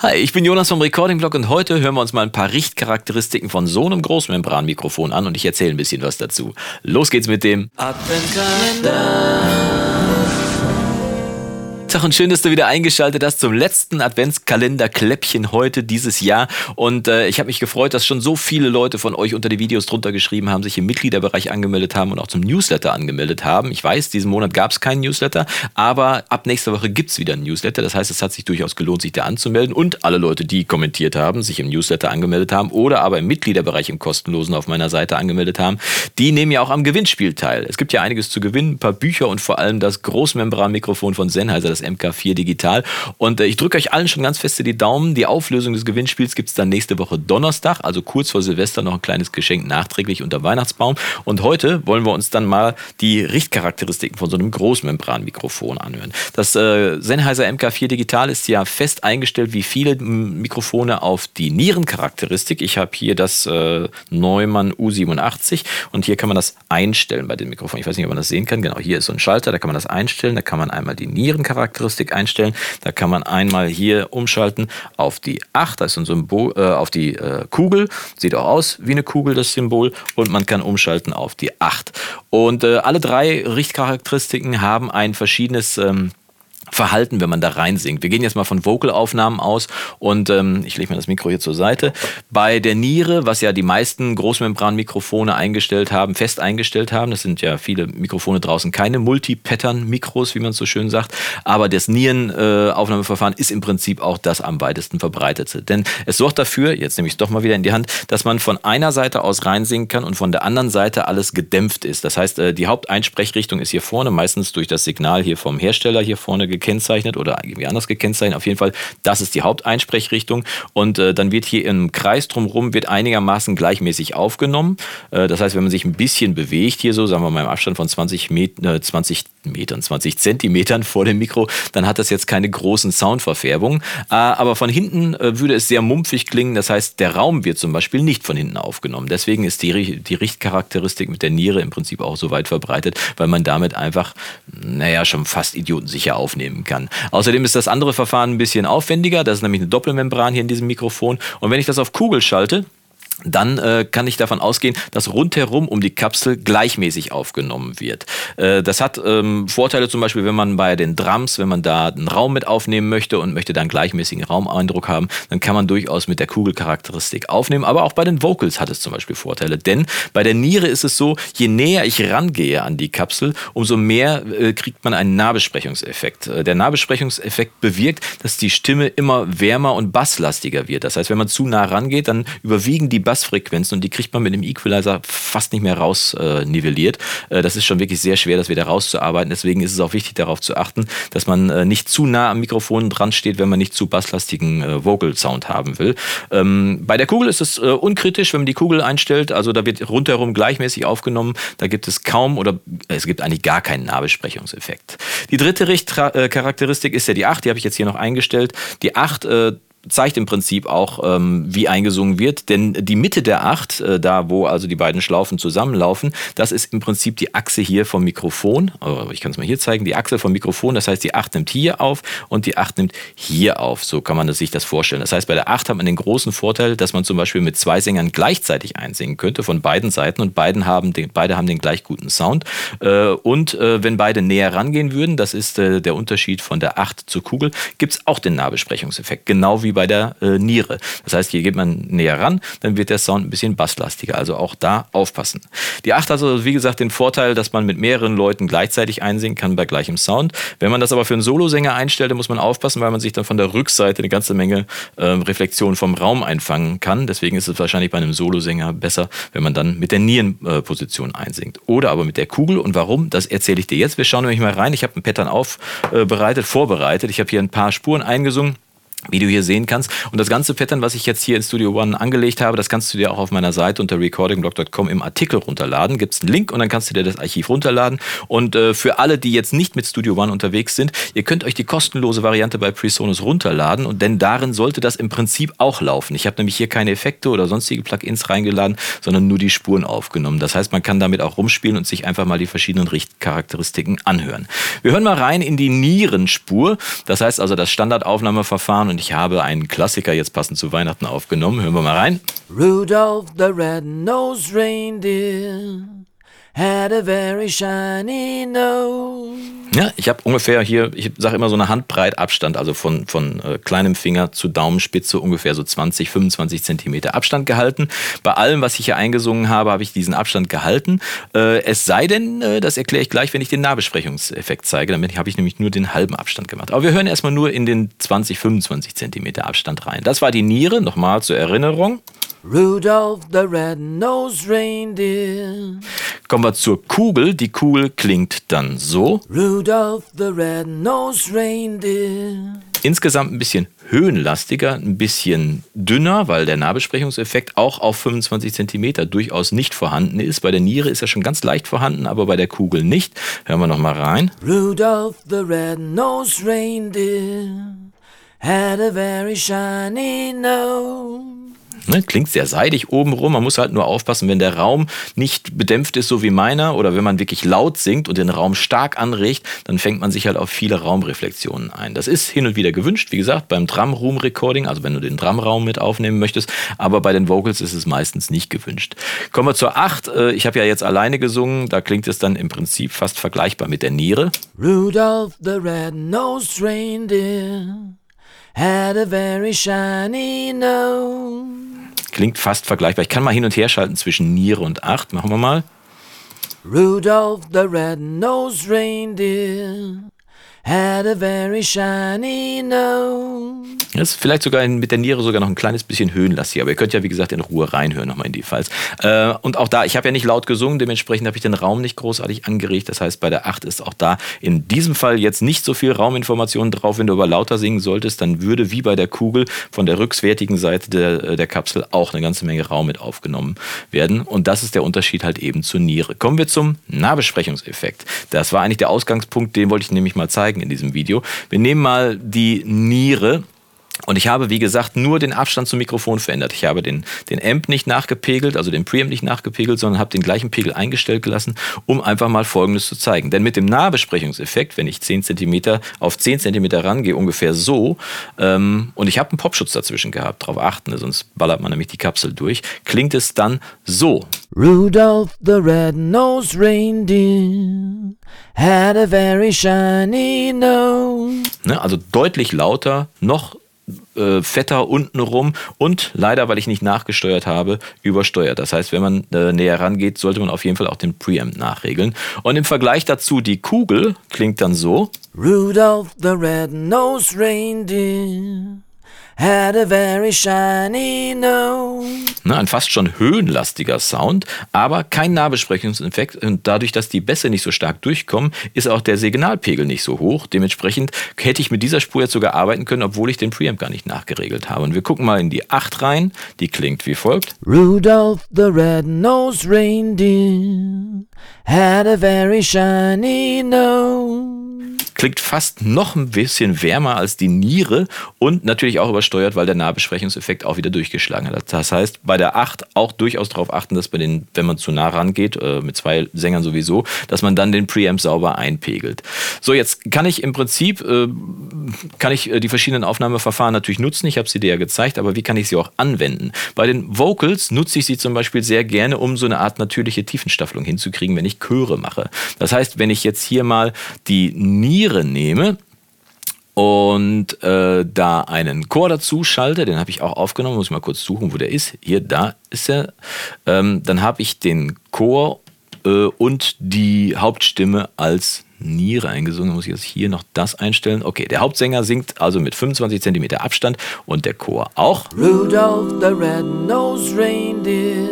Hi, ich bin Jonas vom Recording Blog und heute hören wir uns mal ein paar Richtcharakteristiken von so einem Großmembranmikrofon an und ich erzähle ein bisschen was dazu. Los geht's mit dem Adventkalender. Tag und schön, dass du wieder eingeschaltet hast zum letzten Adventskalender-Kläppchen heute dieses Jahr. Und äh, ich habe mich gefreut, dass schon so viele Leute von euch unter die Videos drunter geschrieben haben, sich im Mitgliederbereich angemeldet haben und auch zum Newsletter angemeldet haben. Ich weiß, diesen Monat gab es keinen Newsletter, aber ab nächster Woche gibt es wieder einen Newsletter. Das heißt, es hat sich durchaus gelohnt, sich da anzumelden. Und alle Leute, die kommentiert haben, sich im Newsletter angemeldet haben oder aber im Mitgliederbereich im kostenlosen auf meiner Seite angemeldet haben, die nehmen ja auch am Gewinnspiel teil. Es gibt ja einiges zu gewinnen, ein paar Bücher und vor allem das Großmembranmikrofon von Sennheiser, das MK4 Digital. Und äh, ich drücke euch allen schon ganz feste die Daumen. Die Auflösung des Gewinnspiels gibt es dann nächste Woche Donnerstag, also kurz vor Silvester noch ein kleines Geschenk nachträglich unter Weihnachtsbaum. Und heute wollen wir uns dann mal die Richtcharakteristiken von so einem Großmembranmikrofon anhören. Das äh, Sennheiser MK4 Digital ist ja fest eingestellt, wie viele Mikrofone auf die Nierencharakteristik. Ich habe hier das äh, Neumann U87 und hier kann man das einstellen bei den Mikrofonen. Ich weiß nicht, ob man das sehen kann. Genau, hier ist so ein Schalter, da kann man das einstellen. Da kann man einmal die Nierencharakteristik Charakteristik einstellen. Da kann man einmal hier umschalten auf die 8, das ist ein Symbol, äh, auf die äh, Kugel. Sieht auch aus wie eine Kugel, das Symbol. Und man kann umschalten auf die 8. Und äh, alle drei Richtcharakteristiken haben ein verschiedenes ähm, Verhalten, wenn man da reinsingt. Wir gehen jetzt mal von Vocalaufnahmen aus und ähm, ich lege mir das Mikro hier zur Seite. Bei der Niere, was ja die meisten Großmembranmikrofone eingestellt haben, fest eingestellt haben, das sind ja viele Mikrofone draußen, keine Multi-Pattern-Mikros, wie man so schön sagt, aber das Nierenaufnahmeverfahren äh, ist im Prinzip auch das am weitesten verbreitete. Denn es sorgt dafür, jetzt nehme ich es doch mal wieder in die Hand, dass man von einer Seite aus reinsingen kann und von der anderen Seite alles gedämpft ist. Das heißt, äh, die Haupteinsprechrichtung ist hier vorne, meistens durch das Signal hier vom Hersteller hier vorne gekennzeichnet oder irgendwie anders gekennzeichnet. Auf jeden Fall, das ist die Haupteinsprechrichtung. Und äh, dann wird hier im Kreis drumherum wird einigermaßen gleichmäßig aufgenommen. Äh, das heißt, wenn man sich ein bisschen bewegt, hier so, sagen wir mal im Abstand von 20, Met äh, 20 Metern, 20 Zentimetern vor dem Mikro, dann hat das jetzt keine großen Soundverfärbungen. Äh, aber von hinten äh, würde es sehr mumpfig klingen. Das heißt, der Raum wird zum Beispiel nicht von hinten aufgenommen. Deswegen ist die, die Richtcharakteristik mit der Niere im Prinzip auch so weit verbreitet, weil man damit einfach, naja, schon fast idiotensicher aufnehmen kann. Außerdem ist das andere Verfahren ein bisschen aufwendiger. Das ist nämlich eine Doppelmembran hier in diesem Mikrofon. Und wenn ich das auf Kugel schalte, dann äh, kann ich davon ausgehen, dass rundherum um die Kapsel gleichmäßig aufgenommen wird. Äh, das hat ähm, Vorteile zum Beispiel, wenn man bei den Drums, wenn man da einen Raum mit aufnehmen möchte und möchte da einen gleichmäßigen Raumeindruck haben, dann kann man durchaus mit der Kugelcharakteristik aufnehmen. Aber auch bei den Vocals hat es zum Beispiel Vorteile, denn bei der Niere ist es so, je näher ich rangehe an die Kapsel, umso mehr äh, kriegt man einen Nahbesprechungseffekt. Äh, der Nahbesprechungseffekt bewirkt, dass die Stimme immer wärmer und basslastiger wird. Das heißt, wenn man zu nah rangeht, dann überwiegen die Bassfrequenzen und die kriegt man mit dem Equalizer fast nicht mehr raus äh. Äh, das ist schon wirklich sehr schwer, das wieder rauszuarbeiten. Deswegen ist es auch wichtig, darauf zu achten, dass man äh, nicht zu nah am Mikrofon dran steht, wenn man nicht zu basslastigen äh, Vocal Sound haben will. Ähm, bei der Kugel ist es äh, unkritisch, wenn man die Kugel einstellt. Also da wird rundherum gleichmäßig aufgenommen. Da gibt es kaum oder es gibt eigentlich gar keinen Nahbesprechungseffekt. Die dritte Richtcharakteristik ist ja die 8, die habe ich jetzt hier noch eingestellt. Die 8 äh, zeigt im Prinzip auch, ähm, wie eingesungen wird. Denn die Mitte der Acht, äh, da wo also die beiden Schlaufen zusammenlaufen, das ist im Prinzip die Achse hier vom Mikrofon. Oh, ich kann es mal hier zeigen. Die Achse vom Mikrofon, das heißt, die Acht nimmt hier auf und die Acht nimmt hier auf. So kann man sich das vorstellen. Das heißt, bei der Acht hat man den großen Vorteil, dass man zum Beispiel mit zwei Sängern gleichzeitig einsingen könnte von beiden Seiten und beiden haben den, beide haben den gleich guten Sound. Äh, und äh, wenn beide näher rangehen würden, das ist äh, der Unterschied von der Acht zur Kugel, gibt es auch den Nahbesprechungseffekt. Genau wie bei der äh, Niere. Das heißt, hier geht man näher ran, dann wird der Sound ein bisschen basslastiger. Also auch da aufpassen. Die 8 hat also, wie gesagt, den Vorteil, dass man mit mehreren Leuten gleichzeitig einsingen kann bei gleichem Sound. Wenn man das aber für einen Solosänger einstellt, dann muss man aufpassen, weil man sich dann von der Rückseite eine ganze Menge äh, Reflexion vom Raum einfangen kann. Deswegen ist es wahrscheinlich bei einem Solosänger besser, wenn man dann mit der Nierenposition äh, einsingt. Oder aber mit der Kugel. Und warum? Das erzähle ich dir jetzt. Wir schauen nämlich mal rein. Ich habe ein Pattern aufbereitet, vorbereitet. Ich habe hier ein paar Spuren eingesungen wie du hier sehen kannst. Und das ganze Pattern, was ich jetzt hier in Studio One angelegt habe, das kannst du dir auch auf meiner Seite unter recordingblog.com im Artikel runterladen. Gibt es einen Link und dann kannst du dir das Archiv runterladen. Und äh, für alle, die jetzt nicht mit Studio One unterwegs sind, ihr könnt euch die kostenlose Variante bei PreSonus runterladen und denn darin sollte das im Prinzip auch laufen. Ich habe nämlich hier keine Effekte oder sonstige Plugins reingeladen, sondern nur die Spuren aufgenommen. Das heißt, man kann damit auch rumspielen und sich einfach mal die verschiedenen Richtcharakteristiken anhören. Wir hören mal rein in die Nierenspur. Das heißt also das Standardaufnahmeverfahren und ich habe einen Klassiker jetzt passend zu Weihnachten aufgenommen. Hören wir mal rein. Rudolph the red-nosed reindeer had a very shiny nose. Ja, ich habe ungefähr hier, ich sage immer so eine Handbreit Abstand, also von, von äh, kleinem Finger zu Daumenspitze ungefähr so 20, 25 Zentimeter Abstand gehalten. Bei allem, was ich hier eingesungen habe, habe ich diesen Abstand gehalten. Äh, es sei denn, äh, das erkläre ich gleich, wenn ich den Nahbesprechungseffekt zeige. Damit habe ich nämlich nur den halben Abstand gemacht. Aber wir hören erstmal nur in den 20, 25 Zentimeter Abstand rein. Das war die Niere, nochmal zur Erinnerung. Rudolph the red-nosed reindeer. Kommen wir zur Kugel. Die Kugel klingt dann so. Rudolph the red-nosed reindeer. Insgesamt ein bisschen höhenlastiger, ein bisschen dünner, weil der Nahbesprechungseffekt auch auf 25 Zentimeter durchaus nicht vorhanden ist. Bei der Niere ist er schon ganz leicht vorhanden, aber bei der Kugel nicht. Hören wir noch mal rein. Rudolph the red-nosed reindeer had a very shiny nose. Ne, klingt sehr seidig obenrum. Man muss halt nur aufpassen, wenn der Raum nicht bedämpft ist, so wie meiner, oder wenn man wirklich laut singt und den Raum stark anregt, dann fängt man sich halt auf viele Raumreflexionen ein. Das ist hin und wieder gewünscht, wie gesagt, beim Drum Room Recording, also wenn du den Drumraum mit aufnehmen möchtest, aber bei den Vocals ist es meistens nicht gewünscht. Kommen wir zur 8. Äh, ich habe ja jetzt alleine gesungen, da klingt es dann im Prinzip fast vergleichbar mit der Niere. Rudolph the red-nosed reindeer had a very shiny nose. Klingt fast vergleichbar. Ich kann mal hin und her schalten zwischen Niere und 8. Machen wir mal. Rudolph the red-nosed reindeer had a very shiny nose. Das ist vielleicht sogar mit der Niere sogar noch ein kleines bisschen höhenlastig, aber ihr könnt ja wie gesagt in Ruhe reinhören nochmal in die Files. Äh, und auch da, ich habe ja nicht laut gesungen, dementsprechend habe ich den Raum nicht großartig angeregt. Das heißt, bei der 8 ist auch da in diesem Fall jetzt nicht so viel Rauminformation drauf. Wenn du aber lauter singen solltest, dann würde wie bei der Kugel von der rückswertigen Seite der, äh, der Kapsel auch eine ganze Menge Raum mit aufgenommen werden. Und das ist der Unterschied halt eben zur Niere. Kommen wir zum Nahbesprechungseffekt. Das war eigentlich der Ausgangspunkt, den wollte ich nämlich mal zeigen zeigen in diesem Video. Wir nehmen mal die Niere. Und ich habe, wie gesagt, nur den Abstand zum Mikrofon verändert. Ich habe den, den Amp nicht nachgepegelt, also den Preamp nicht nachgepegelt, sondern habe den gleichen Pegel eingestellt gelassen, um einfach mal Folgendes zu zeigen. Denn mit dem Nahbesprechungseffekt, wenn ich 10 cm auf 10 cm rangehe, ungefähr so, ähm, und ich habe einen Popschutz dazwischen gehabt, darauf achten, sonst ballert man nämlich die Kapsel durch, klingt es dann so. Rudolph the red-nosed reindeer had a very shiny nose. Ne, also deutlich lauter, noch äh, fetter untenrum und leider, weil ich nicht nachgesteuert habe, übersteuert. Das heißt, wenn man äh, näher rangeht, sollte man auf jeden Fall auch den Preamp nachregeln. Und im Vergleich dazu die Kugel klingt dann so. Rudolph the red-nosed reindeer had a very shiny nose. Ne, ein fast schon höhenlastiger Sound, aber kein Nahbesprechungseffekt. Und dadurch, dass die Bässe nicht so stark durchkommen, ist auch der Signalpegel nicht so hoch. Dementsprechend hätte ich mit dieser Spur jetzt sogar arbeiten können, obwohl ich den Preamp gar nicht nachgeregelt habe. Und wir gucken mal in die 8 rein. Die klingt wie folgt. Rudolph the red-nosed reindeer had a very shiny nose klingt fast noch ein bisschen wärmer als die Niere und natürlich auch übersteuert, weil der Nahbesprechungseffekt auch wieder durchgeschlagen hat. Das heißt, bei der 8 auch durchaus darauf achten, dass bei den, wenn man zu nah rangeht, äh, mit zwei Sängern sowieso, dass man dann den Preamp sauber einpegelt. So, jetzt kann ich im Prinzip, äh, kann ich äh, die verschiedenen Aufnahmeverfahren natürlich nutzen. Ich habe sie dir ja gezeigt, aber wie kann ich sie auch anwenden? Bei den Vocals nutze ich sie zum Beispiel sehr gerne, um so eine Art natürliche Tiefenstaffelung hinzukriegen, wenn ich Chöre mache. Das heißt, wenn ich jetzt hier mal die Niere Niere nehme und äh, da einen Chor dazu schalte, den habe ich auch aufgenommen, muss ich mal kurz suchen, wo der ist. Hier, da ist er. Ähm, dann habe ich den Chor äh, und die Hauptstimme als Niere eingesungen. Muss ich jetzt hier noch das einstellen? Okay, der Hauptsänger singt also mit 25 cm Abstand und der Chor auch. Rudolph the red-nosed reindeer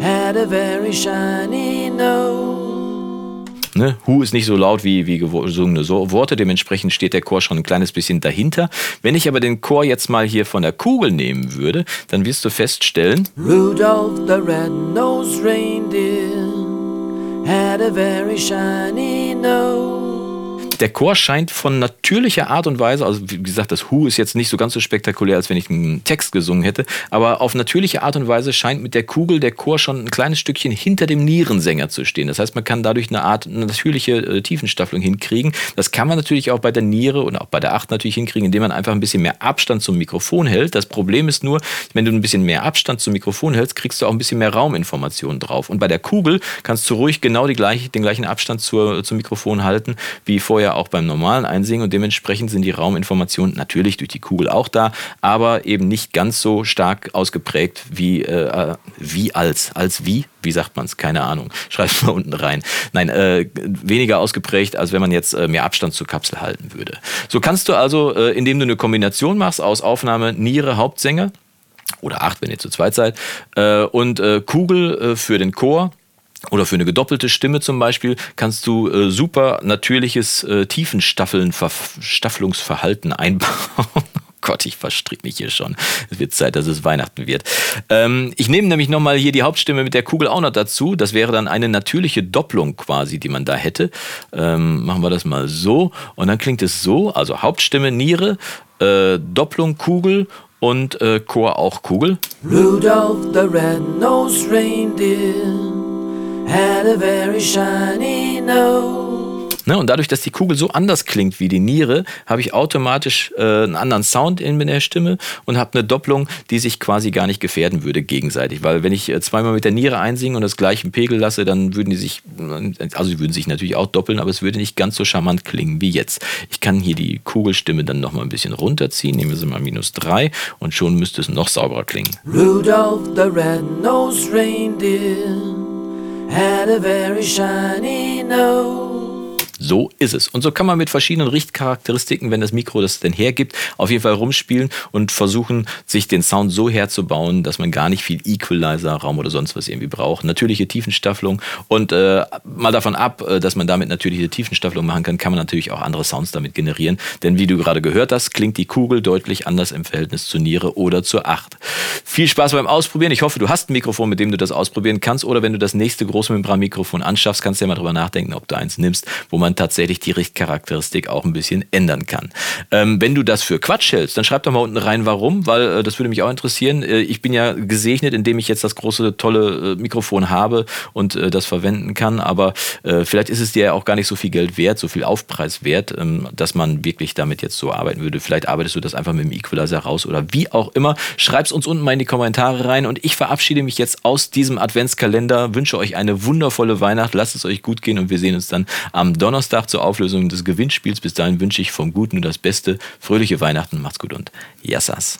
had a very shiny nose. Ne? Hu ist nicht so laut wie, wie gesungene Worte, dementsprechend steht der Chor schon ein kleines bisschen dahinter. Wenn ich aber den Chor jetzt mal hier von der Kugel nehmen würde, dann wirst du feststellen, Rudolph the red-nosed reindeer had a very shiny nose. Der Chor scheint von natürlicher Art und Weise, also wie gesagt, das Hu ist jetzt nicht so ganz so spektakulär, als wenn ich einen Text gesungen hätte, aber auf natürliche Art und Weise scheint mit der Kugel der Chor schon ein kleines Stückchen hinter dem Nierensänger zu stehen. Das heißt, man kann dadurch eine Art natürliche äh, Tiefenstaffelung hinkriegen. Das kann man natürlich auch bei der Niere und auch bei der Acht natürlich hinkriegen, indem man einfach ein bisschen mehr Abstand zum Mikrofon hält. Das Problem ist nur, wenn du ein bisschen mehr Abstand zum Mikrofon hältst, kriegst du auch ein bisschen mehr Rauminformationen drauf. Und bei der Kugel kannst du ruhig genau gleiche, den gleichen Abstand zur, zum Mikrofon halten, wie vorher auch beim normalen Einsingen. Und dementsprechend sind die Rauminformationen natürlich durch die Kugel auch da, aber eben nicht ganz so stark ausgeprägt wie, äh, wie als. Als wie? Wie sagt man es? Keine Ahnung. Schreibt mal unten rein. Nein, äh, weniger ausgeprägt, als wenn man jetzt äh, mehr Abstand zur Kapsel halten würde. So kannst du also, äh, indem du eine Kombination machst aus Aufnahme Niere, Hauptsänger, oder acht, wenn ihr zu zweit seid, äh, und äh, Kugel für den Chor, oder für eine gedoppelte Stimme zum Beispiel kannst du äh, super natürliches äh, Tiefenstaffelungsverhalten einbauen. Gott, ich verstrick mich hier schon. Es wird Zeit, dass es Weihnachten wird. Ähm, ich nehme nämlich nochmal hier die Hauptstimme mit der Kugel auch noch dazu. Das wäre dann eine natürliche Doppelung quasi, die man da hätte. Ähm, machen wir das mal so. Und dann klingt es so, also Hauptstimme, Niere, äh, Doppelung, Kugel und äh, Chor auch Kugel. Rudolph the red-nosed reindeer had a very shiny nose. Ne? Und dadurch, dass die Kugel so anders klingt wie die Niere, habe ich automatisch äh, einen anderen Sound in der Stimme und habe eine Doppelung, die sich quasi gar nicht gefährden würde gegenseitig. Weil wenn ich äh, zweimal mit der Niere einsinge und das gleiche Pegel lasse, dann würden die sich, also sie würden sich natürlich auch doppeln, aber es würde nicht ganz so charmant klingen wie jetzt. Ich kann hier die Kugelstimme dann nochmal ein bisschen runterziehen, nehmen wir sie mal minus 3 und schon müsste es noch sauberer klingen. Rudolph the red-nosed reindeer had a very shiny nose. So ist es. Und so kann man mit verschiedenen Richtcharakteristiken, wenn das Mikro das denn hergibt, auf jeden Fall rumspielen und versuchen, sich den Sound so herzubauen, dass man gar nicht viel Equalizer, Raum oder sonst was irgendwie braucht. Natürliche Tiefenstaffelung und äh, mal davon ab, äh, dass man damit natürliche Tiefenstaffelung machen kann, kann man natürlich auch andere Sounds damit generieren. Denn wie du gerade gehört hast, klingt die Kugel deutlich anders im Verhältnis zur Niere oder zur Acht. Viel Spaß beim Ausprobieren. Ich hoffe, du hast ein Mikrofon, mit dem du das ausprobieren kannst. Oder wenn du das nächste Großmembran-Mikrofon anschaffst, kannst du ja mal drüber nachdenken, ob du eins nimmst, wo man tatsächlich die Richtcharakteristik auch ein bisschen ändern kann. Ähm, wenn du das für Quatsch hältst, dann schreib doch mal unten rein, warum, weil äh, das würde mich auch interessieren. Äh, ich bin ja gesegnet, indem ich jetzt das große, tolle äh, Mikrofon habe und äh, das verwenden kann, aber äh, vielleicht ist es dir ja auch gar nicht so viel Geld wert, so viel Aufpreis wert, ähm, dass man wirklich damit jetzt so arbeiten würde. Vielleicht arbeitest du das einfach mit dem Equalizer raus oder wie auch immer. Schreib es uns unten mal in die Kommentare rein und ich verabschiede mich jetzt aus diesem Adventskalender, wünsche euch eine wundervolle Weihnacht, lasst es euch gut gehen und wir sehen uns dann am Donnerstag Donnerstag zur Auflösung des Gewinnspiels. Bis dahin wünsche ich vom Guten das Beste. Fröhliche Weihnachten, macht's gut und Yassas.